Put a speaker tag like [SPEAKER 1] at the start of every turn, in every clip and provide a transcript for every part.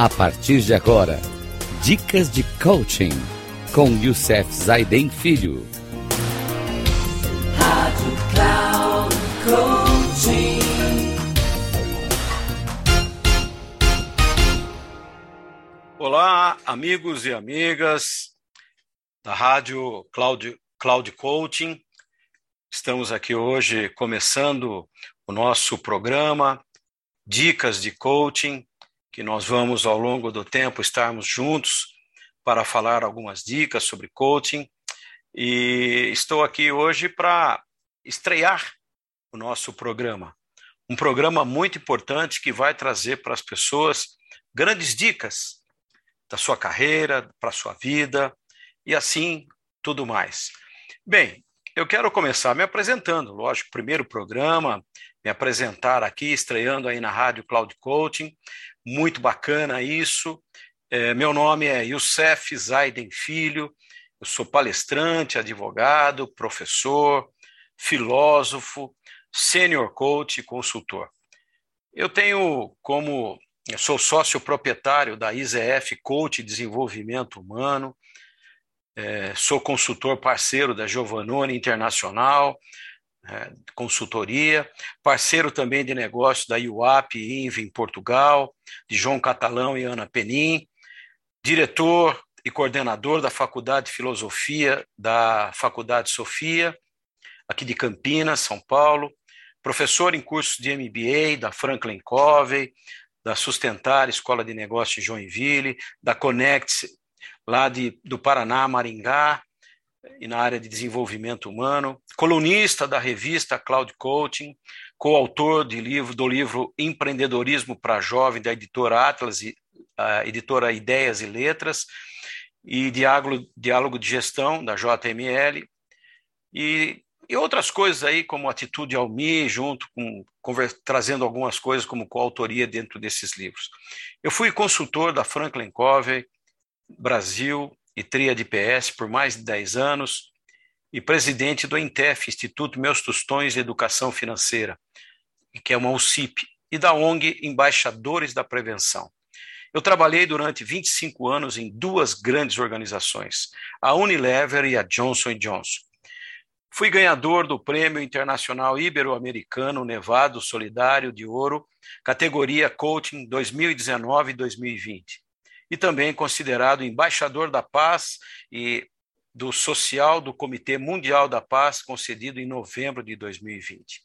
[SPEAKER 1] A partir de agora, dicas de coaching com Youssef Zaiden Filho. Rádio Cloud Coaching.
[SPEAKER 2] Olá, amigos e amigas da Rádio Cloud, Cloud Coaching. Estamos aqui hoje começando o nosso programa Dicas de Coaching que nós vamos, ao longo do tempo, estarmos juntos para falar algumas dicas sobre coaching. E estou aqui hoje para estrear o nosso programa. Um programa muito importante que vai trazer para as pessoas grandes dicas da sua carreira, para a sua vida e assim tudo mais. Bem, eu quero começar me apresentando, lógico, primeiro programa, me apresentar aqui, estreando aí na Rádio Cloud Coaching muito bacana isso. É, meu nome é Youssef Zaiden Filho, eu sou palestrante, advogado, professor, filósofo, senior coach e consultor. Eu tenho como, eu sou sócio proprietário da IZF Coach Desenvolvimento Humano, é, sou consultor parceiro da Giovannone Internacional, é, consultoria, parceiro também de negócios da UAP INV em Portugal, de João Catalão e Ana Penin, diretor e coordenador da Faculdade de Filosofia da Faculdade Sofia, aqui de Campinas, São Paulo, professor em cursos de MBA da Franklin Covey, da Sustentar Escola de Negócios de Joinville, da Connect lá de, do Paraná, Maringá, e na área de desenvolvimento humano, colunista da revista Cloud Coaching, coautor de livro, do livro Empreendedorismo para Jovem, da editora Atlas, a editora Ideias e Letras, e Diálogo, Diálogo de Gestão, da JML, e, e outras coisas aí, como Atitude ao Mi, junto com, trazendo algumas coisas como coautoria dentro desses livros. Eu fui consultor da Franklin Covey, Brasil, e TRIA de PS por mais de 10 anos e presidente do INTEF, Instituto Meus Tostões de Educação Financeira, que é uma UCIP, e da ONG Embaixadores da Prevenção. Eu trabalhei durante 25 anos em duas grandes organizações, a Unilever e a Johnson Johnson. Fui ganhador do Prêmio Internacional Ibero-Americano Nevado Solidário de Ouro, categoria Coaching 2019 e 2020 também considerado embaixador da paz e do social do Comitê Mundial da Paz, concedido em novembro de 2020.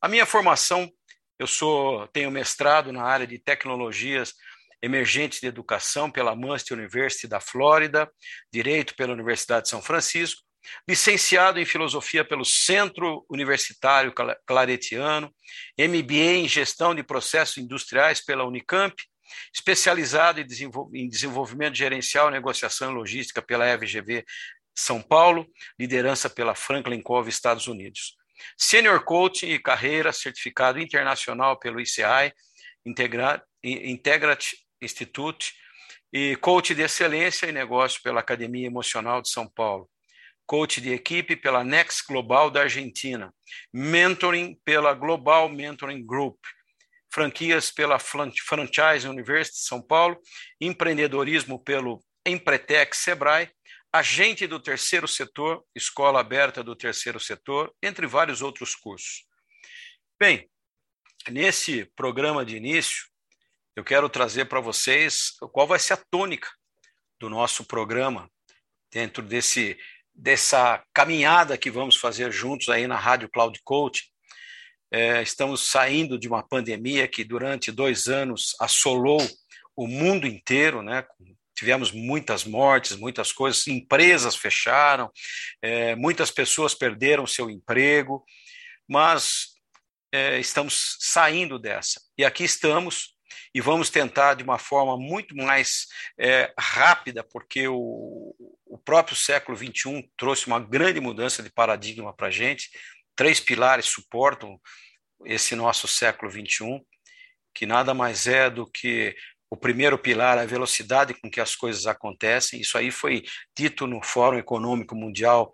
[SPEAKER 2] A minha formação, eu sou tenho mestrado na área de tecnologias emergentes de educação pela Munster University da Flórida, direito pela Universidade de São Francisco, licenciado em filosofia pelo Centro Universitário Claretiano, MBA em gestão de processos industriais pela Unicamp especializado em desenvolvimento gerencial, negociação e logística pela FGV São Paulo, liderança pela Franklin Covey Estados Unidos. Senior Coaching e Carreira, certificado internacional pelo ICI, Integrat Institute, e Coach de Excelência e Negócio pela Academia Emocional de São Paulo. Coach de equipe pela Next Global da Argentina. Mentoring pela Global Mentoring Group franquias pela Franchise University de São Paulo, empreendedorismo pelo Empretec Sebrae, agente do terceiro setor, escola aberta do terceiro setor, entre vários outros cursos. Bem, nesse programa de início, eu quero trazer para vocês qual vai ser a tônica do nosso programa dentro desse dessa caminhada que vamos fazer juntos aí na Rádio Cloud Coach, é, estamos saindo de uma pandemia que durante dois anos assolou o mundo inteiro, né? Tivemos muitas mortes, muitas coisas, empresas fecharam, é, muitas pessoas perderam seu emprego, mas é, estamos saindo dessa. E aqui estamos e vamos tentar de uma forma muito mais é, rápida, porque o, o próprio século XXI trouxe uma grande mudança de paradigma para a gente, três pilares suportam esse nosso século XXI, que nada mais é do que o primeiro pilar, a velocidade com que as coisas acontecem. Isso aí foi dito no Fórum Econômico Mundial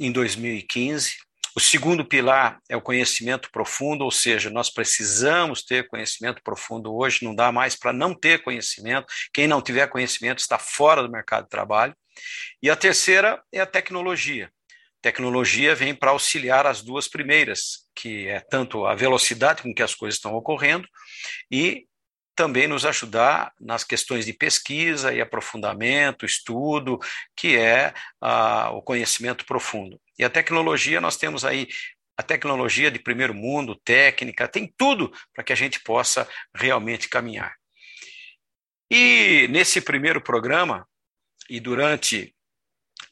[SPEAKER 2] em 2015. O segundo pilar é o conhecimento profundo, ou seja, nós precisamos ter conhecimento profundo hoje, não dá mais para não ter conhecimento. Quem não tiver conhecimento está fora do mercado de trabalho. E a terceira é a tecnologia. Tecnologia vem para auxiliar as duas primeiras, que é tanto a velocidade com que as coisas estão ocorrendo e também nos ajudar nas questões de pesquisa e aprofundamento, estudo, que é ah, o conhecimento profundo. E a tecnologia, nós temos aí a tecnologia de primeiro mundo, técnica, tem tudo para que a gente possa realmente caminhar. E nesse primeiro programa, e durante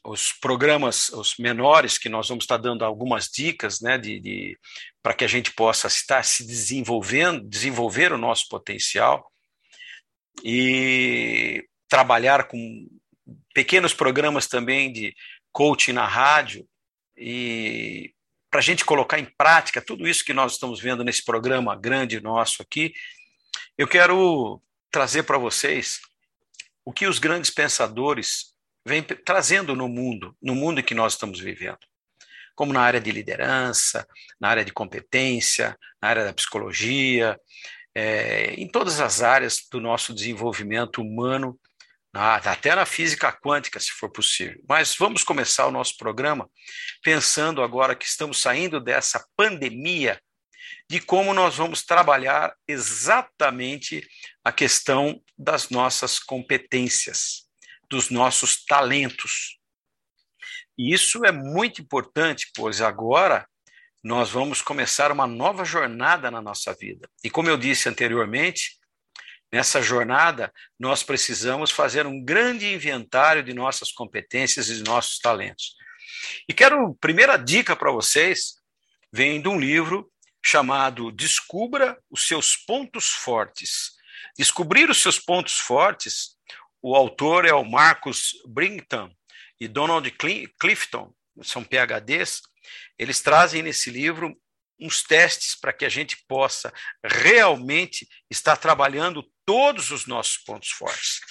[SPEAKER 2] os programas, os menores, que nós vamos estar dando algumas dicas, né, de, de para que a gente possa estar se desenvolvendo, desenvolver o nosso potencial e trabalhar com pequenos programas também de coaching na rádio e para a gente colocar em prática tudo isso que nós estamos vendo nesse programa grande nosso aqui, eu quero trazer para vocês o que os grandes pensadores vem trazendo no mundo, no mundo que nós estamos vivendo. Como na área de liderança, na área de competência, na área da psicologia, é, em todas as áreas do nosso desenvolvimento humano, na, até na física quântica, se for possível. Mas vamos começar o nosso programa pensando agora que estamos saindo dessa pandemia, de como nós vamos trabalhar exatamente a questão das nossas competências dos nossos talentos. E isso é muito importante, pois agora nós vamos começar uma nova jornada na nossa vida. E como eu disse anteriormente, nessa jornada nós precisamos fazer um grande inventário de nossas competências e de nossos talentos. E quero, primeira dica para vocês, vem de um livro chamado Descubra os seus pontos fortes. Descobrir os seus pontos fortes o autor é o Marcus Brington e Donald Clifton, são PhDs. Eles trazem nesse livro uns testes para que a gente possa realmente estar trabalhando todos os nossos pontos fortes.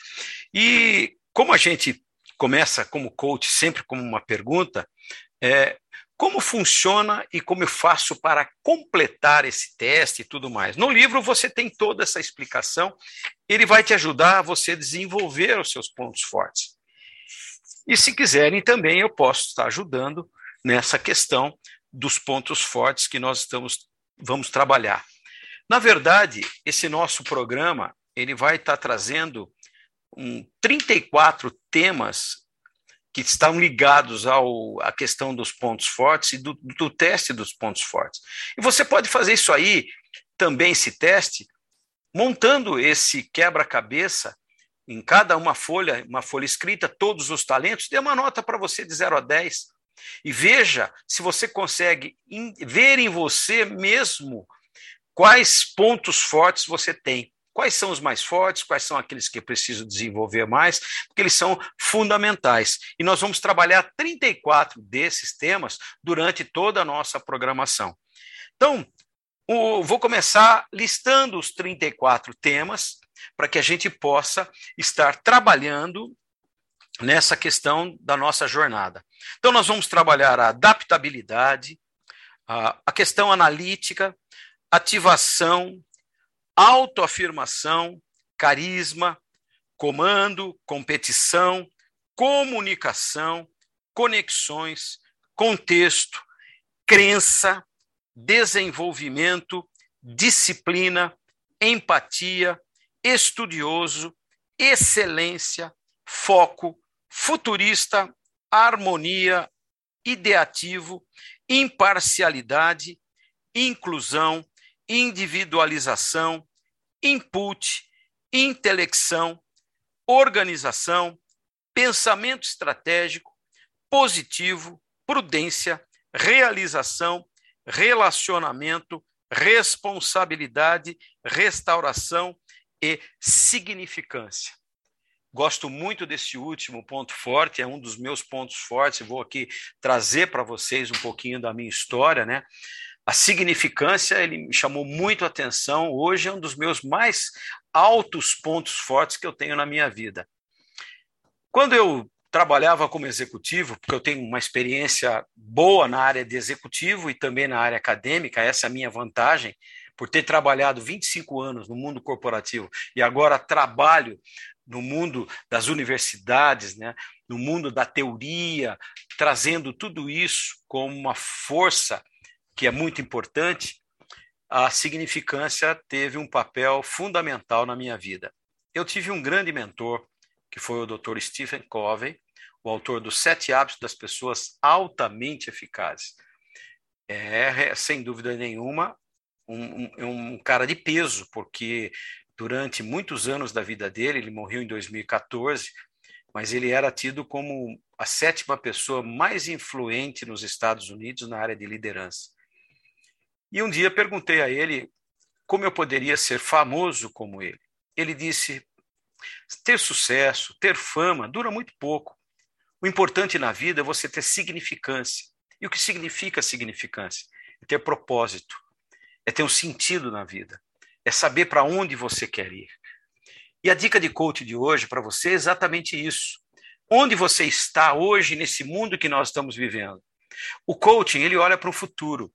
[SPEAKER 2] E como a gente começa como coach sempre como uma pergunta, é, como funciona e como eu faço para completar esse teste e tudo mais. No livro você tem toda essa explicação, ele vai te ajudar a você desenvolver os seus pontos fortes. E se quiserem também eu posso estar ajudando nessa questão dos pontos fortes que nós estamos vamos trabalhar. Na verdade, esse nosso programa, ele vai estar trazendo um, 34 temas que estão ligados ao, à questão dos pontos fortes e do, do teste dos pontos fortes. E você pode fazer isso aí, também esse teste, montando esse quebra-cabeça em cada uma folha, uma folha escrita, todos os talentos, dê uma nota para você de 0 a 10. E veja se você consegue ver em você mesmo quais pontos fortes você tem. Quais são os mais fortes, quais são aqueles que preciso desenvolver mais, porque eles são fundamentais. E nós vamos trabalhar 34 desses temas durante toda a nossa programação. Então, o, vou começar listando os 34 temas para que a gente possa estar trabalhando nessa questão da nossa jornada. Então, nós vamos trabalhar a adaptabilidade, a, a questão analítica, ativação, autoafirmação, carisma, comando, competição, comunicação, conexões, contexto, crença, desenvolvimento, disciplina, empatia, estudioso, excelência, foco, futurista, harmonia, ideativo, imparcialidade, inclusão, individualização, input, intelecção, organização, pensamento estratégico, positivo, prudência, realização, relacionamento, responsabilidade, restauração e significância. Gosto muito desse último ponto forte, é um dos meus pontos fortes. Vou aqui trazer para vocês um pouquinho da minha história, né? A significância, ele me chamou muito a atenção. Hoje é um dos meus mais altos pontos fortes que eu tenho na minha vida. Quando eu trabalhava como executivo, porque eu tenho uma experiência boa na área de executivo e também na área acadêmica, essa é a minha vantagem, por ter trabalhado 25 anos no mundo corporativo e agora trabalho no mundo das universidades, né, no mundo da teoria, trazendo tudo isso como uma força que é muito importante, a significância teve um papel fundamental na minha vida. Eu tive um grande mentor, que foi o Dr. Stephen Covey, o autor dos Sete Hábitos das Pessoas Altamente Eficazes. É, sem dúvida nenhuma, um, um, um cara de peso, porque durante muitos anos da vida dele, ele morreu em 2014, mas ele era tido como a sétima pessoa mais influente nos Estados Unidos na área de liderança. E um dia perguntei a ele como eu poderia ser famoso como ele. Ele disse: ter sucesso, ter fama, dura muito pouco. O importante na vida é você ter significância. E o que significa significância? É ter propósito, é ter um sentido na vida, é saber para onde você quer ir. E a dica de coach de hoje para você é exatamente isso. Onde você está hoje nesse mundo que nós estamos vivendo? O coaching, ele olha para o futuro.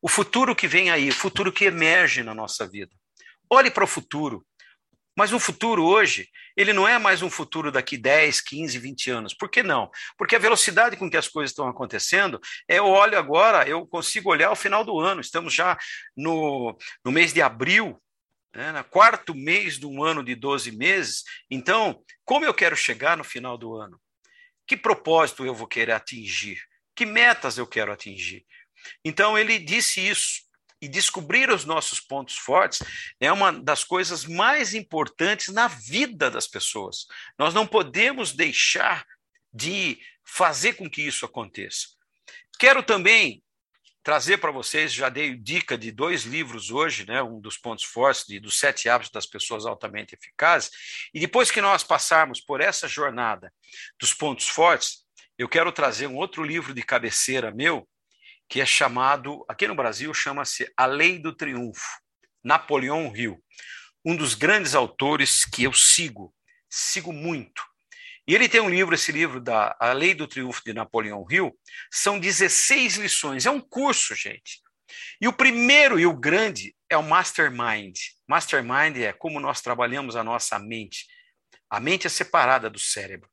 [SPEAKER 2] O futuro que vem aí, o futuro que emerge na nossa vida. Olhe para o futuro. Mas o futuro hoje, ele não é mais um futuro daqui 10, 15, 20 anos. Por que não? Porque a velocidade com que as coisas estão acontecendo, eu olho agora, eu consigo olhar o final do ano. Estamos já no, no mês de abril, né, no quarto mês de um ano de 12 meses. Então, como eu quero chegar no final do ano? Que propósito eu vou querer atingir? Que metas eu quero atingir? Então, ele disse isso e descobrir os nossos pontos fortes é uma das coisas mais importantes na vida das pessoas. Nós não podemos deixar de fazer com que isso aconteça. Quero também trazer para vocês, já dei dica de dois livros hoje, né, um dos pontos fortes, de, dos sete hábitos das pessoas altamente eficazes, e depois que nós passarmos por essa jornada dos pontos fortes, eu quero trazer um outro livro de cabeceira meu, que é chamado, aqui no Brasil, chama-se A Lei do Triunfo, Napoleão Hill, um dos grandes autores que eu sigo, sigo muito. E ele tem um livro, esse livro da A Lei do Triunfo de Napoleão Hill, são 16 lições, é um curso, gente. E o primeiro e o grande é o Mastermind. Mastermind é como nós trabalhamos a nossa mente. A mente é separada do cérebro.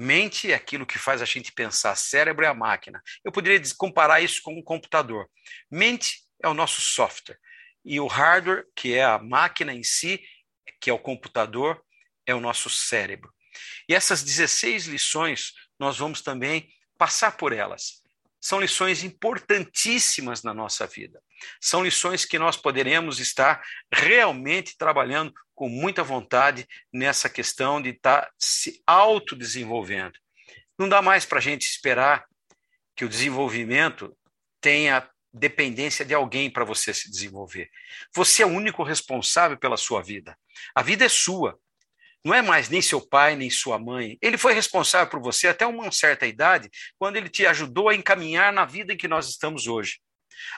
[SPEAKER 2] Mente é aquilo que faz a gente pensar, cérebro é a máquina. Eu poderia comparar isso com um computador. Mente é o nosso software. E o hardware, que é a máquina em si, que é o computador, é o nosso cérebro. E essas 16 lições, nós vamos também passar por elas. São lições importantíssimas na nossa vida. São lições que nós poderemos estar realmente trabalhando com muita vontade nessa questão de estar tá se autodesenvolvendo. Não dá mais para a gente esperar que o desenvolvimento tenha dependência de alguém para você se desenvolver. Você é o único responsável pela sua vida. A vida é sua. Não é mais nem seu pai, nem sua mãe. Ele foi responsável por você até uma certa idade, quando ele te ajudou a encaminhar na vida em que nós estamos hoje.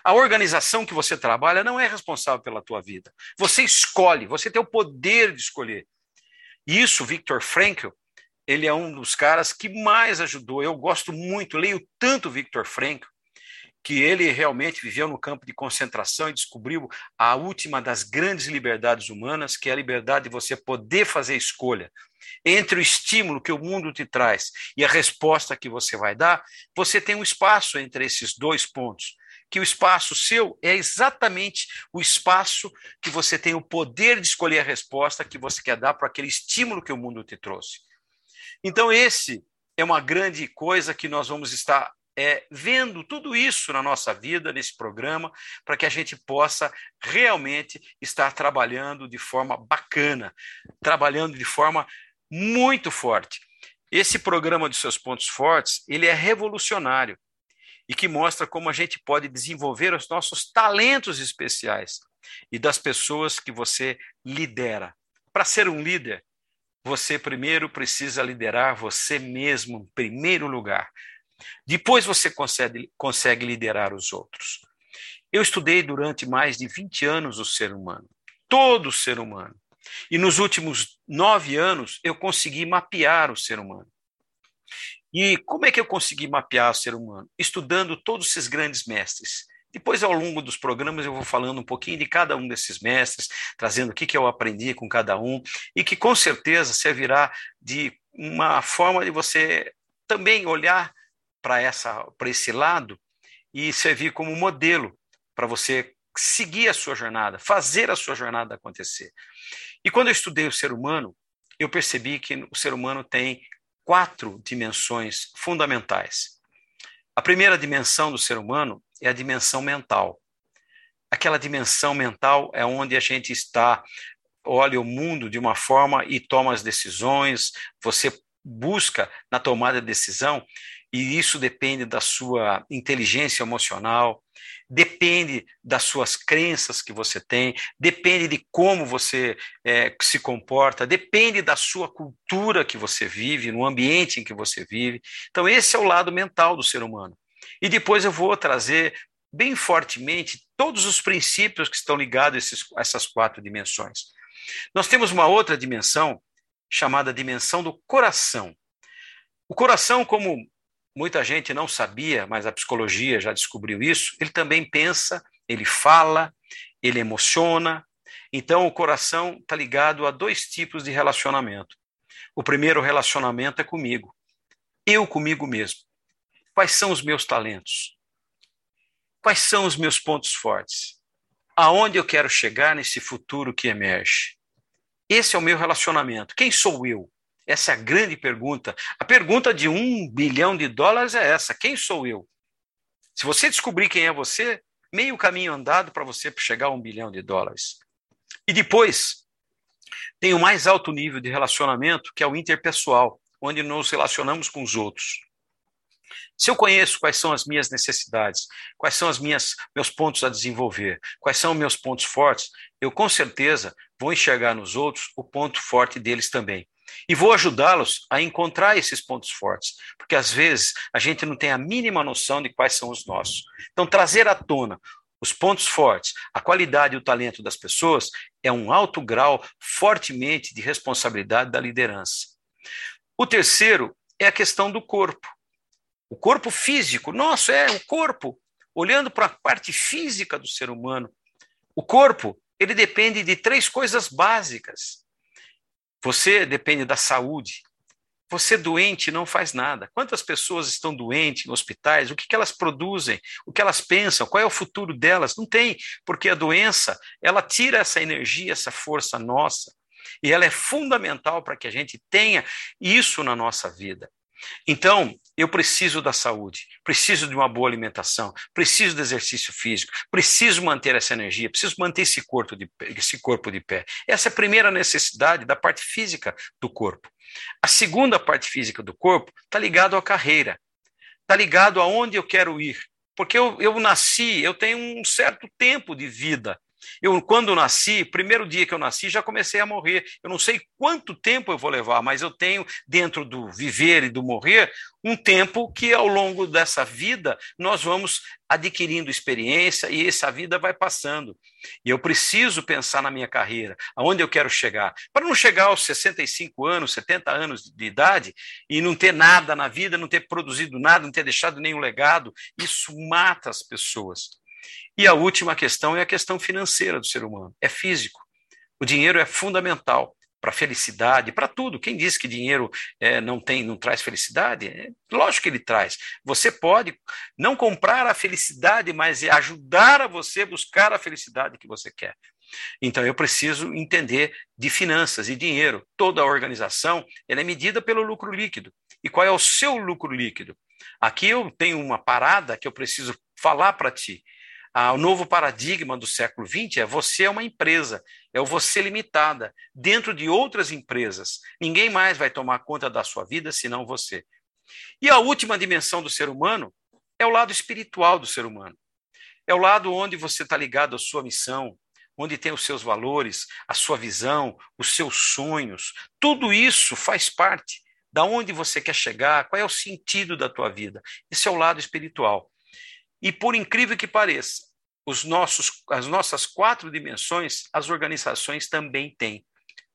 [SPEAKER 2] A organização que você trabalha não é responsável pela tua vida. Você escolhe, você tem o poder de escolher. Isso, Viktor Frankl, ele é um dos caras que mais ajudou. Eu gosto muito, leio tanto Viktor Frankl, que ele realmente viveu no campo de concentração e descobriu a última das grandes liberdades humanas, que é a liberdade de você poder fazer escolha entre o estímulo que o mundo te traz e a resposta que você vai dar, você tem um espaço entre esses dois pontos que o espaço seu é exatamente o espaço que você tem o poder de escolher a resposta que você quer dar para aquele estímulo que o mundo te trouxe. Então, esse é uma grande coisa que nós vamos estar é, vendo tudo isso na nossa vida, nesse programa, para que a gente possa realmente estar trabalhando de forma bacana, trabalhando de forma muito forte. Esse programa de seus pontos fortes, ele é revolucionário e que mostra como a gente pode desenvolver os nossos talentos especiais e das pessoas que você lidera. Para ser um líder, você primeiro precisa liderar você mesmo em primeiro lugar. Depois você consegue, consegue liderar os outros. Eu estudei durante mais de 20 anos o ser humano, todo ser humano. E nos últimos nove anos eu consegui mapear o ser humano. E como é que eu consegui mapear o ser humano? Estudando todos esses grandes mestres. Depois, ao longo dos programas, eu vou falando um pouquinho de cada um desses mestres, trazendo o que, que eu aprendi com cada um, e que com certeza servirá de uma forma de você também olhar para esse lado e servir como modelo para você seguir a sua jornada, fazer a sua jornada acontecer. E quando eu estudei o ser humano, eu percebi que o ser humano tem quatro dimensões fundamentais. A primeira dimensão do ser humano é a dimensão mental. Aquela dimensão mental é onde a gente está, olha o mundo de uma forma e toma as decisões, você busca na tomada de decisão, e isso depende da sua inteligência emocional, depende das suas crenças que você tem, depende de como você é, se comporta, depende da sua cultura que você vive, no ambiente em que você vive. Então, esse é o lado mental do ser humano. E depois eu vou trazer bem fortemente todos os princípios que estão ligados a, esses, a essas quatro dimensões. Nós temos uma outra dimensão chamada dimensão do coração. O coração, como muita gente não sabia, mas a psicologia já descobriu isso, ele também pensa, ele fala, ele emociona. Então, o coração está ligado a dois tipos de relacionamento. O primeiro relacionamento é comigo, eu comigo mesmo. Quais são os meus talentos? Quais são os meus pontos fortes? Aonde eu quero chegar nesse futuro que emerge? Esse é o meu relacionamento. Quem sou eu? Essa é a grande pergunta. A pergunta de um bilhão de dólares é essa: quem sou eu? Se você descobrir quem é você, meio caminho andado para você chegar a um bilhão de dólares. E depois, tem o mais alto nível de relacionamento, que é o interpessoal, onde nos relacionamos com os outros. Se eu conheço quais são as minhas necessidades, quais são os meus pontos a desenvolver, quais são os meus pontos fortes, eu com certeza vou enxergar nos outros o ponto forte deles também. E vou ajudá-los a encontrar esses pontos fortes, porque às vezes a gente não tem a mínima noção de quais são os nossos. Então, trazer à tona os pontos fortes, a qualidade e o talento das pessoas é um alto grau fortemente de responsabilidade da liderança. O terceiro é a questão do corpo. O corpo físico, nosso é o corpo. Olhando para a parte física do ser humano, o corpo, ele depende de três coisas básicas. Você depende da saúde. Você doente não faz nada. Quantas pessoas estão doentes em hospitais? O que, que elas produzem? O que elas pensam? Qual é o futuro delas? Não tem, porque a doença ela tira essa energia, essa força nossa, e ela é fundamental para que a gente tenha isso na nossa vida. Então, eu preciso da saúde, preciso de uma boa alimentação, preciso do exercício físico, preciso manter essa energia, preciso manter esse corpo de, esse corpo de pé. Essa é a primeira necessidade da parte física do corpo. A segunda parte física do corpo está ligado à carreira, está ligado aonde eu quero ir. Porque eu, eu nasci, eu tenho um certo tempo de vida. Eu, quando nasci, primeiro dia que eu nasci, já comecei a morrer. Eu não sei quanto tempo eu vou levar, mas eu tenho, dentro do viver e do morrer, um tempo que ao longo dessa vida nós vamos adquirindo experiência e essa vida vai passando. E eu preciso pensar na minha carreira, aonde eu quero chegar, para não chegar aos 65 anos, 70 anos de idade e não ter nada na vida, não ter produzido nada, não ter deixado nenhum legado. Isso mata as pessoas. E a última questão é a questão financeira do ser humano, é físico. O dinheiro é fundamental para a felicidade, para tudo. Quem diz que dinheiro é, não tem, não traz felicidade? É, lógico que ele traz. Você pode não comprar a felicidade, mas ajudar a você buscar a felicidade que você quer. Então eu preciso entender de finanças e dinheiro. Toda a organização ela é medida pelo lucro líquido. E qual é o seu lucro líquido? Aqui eu tenho uma parada que eu preciso falar para ti. Ah, o novo paradigma do século XX é você é uma empresa, é o você limitada, dentro de outras empresas. Ninguém mais vai tomar conta da sua vida senão você. E a última dimensão do ser humano é o lado espiritual do ser humano. É o lado onde você está ligado à sua missão, onde tem os seus valores, a sua visão, os seus sonhos. Tudo isso faz parte da onde você quer chegar, qual é o sentido da tua vida. Esse é o lado espiritual. E por incrível que pareça, os nossos, as nossas quatro dimensões, as organizações também têm.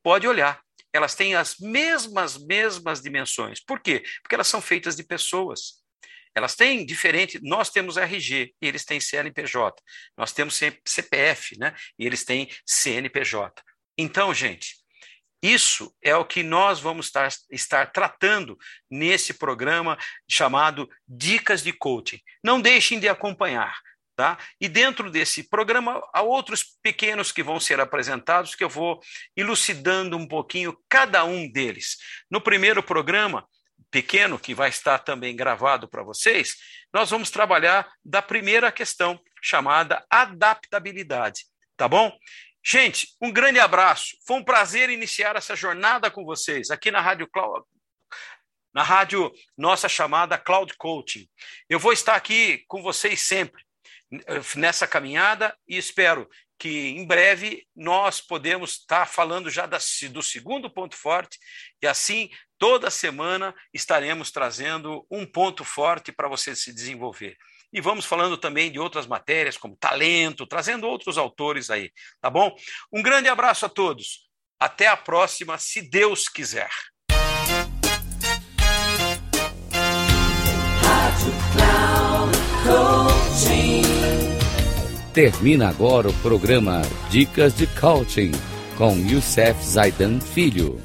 [SPEAKER 2] Pode olhar, elas têm as mesmas, mesmas dimensões. Por quê? Porque elas são feitas de pessoas. Elas têm diferente, nós temos RG, e eles têm CNPJ. Nós temos CPF, né? E eles têm CNPJ. Então, gente, isso é o que nós vamos estar, estar, tratando nesse programa chamado Dicas de Coaching. Não deixem de acompanhar. Tá? E dentro desse programa há outros pequenos que vão ser apresentados que eu vou elucidando um pouquinho cada um deles. No primeiro programa, pequeno, que vai estar também gravado para vocês, nós vamos trabalhar da primeira questão, chamada adaptabilidade. Tá bom? Gente, um grande abraço. Foi um prazer iniciar essa jornada com vocês aqui na Rádio Cloud, na rádio nossa chamada Cloud Coaching. Eu vou estar aqui com vocês sempre nessa caminhada e espero que em breve nós podemos estar falando já do segundo ponto forte e assim toda semana estaremos trazendo um ponto forte para você se desenvolver. E vamos falando também de outras matérias como talento, trazendo outros autores aí, tá bom? Um grande abraço a todos. Até a próxima, se Deus quiser.
[SPEAKER 1] Termina agora o programa Dicas de Coaching com Youssef Zaidan Filho.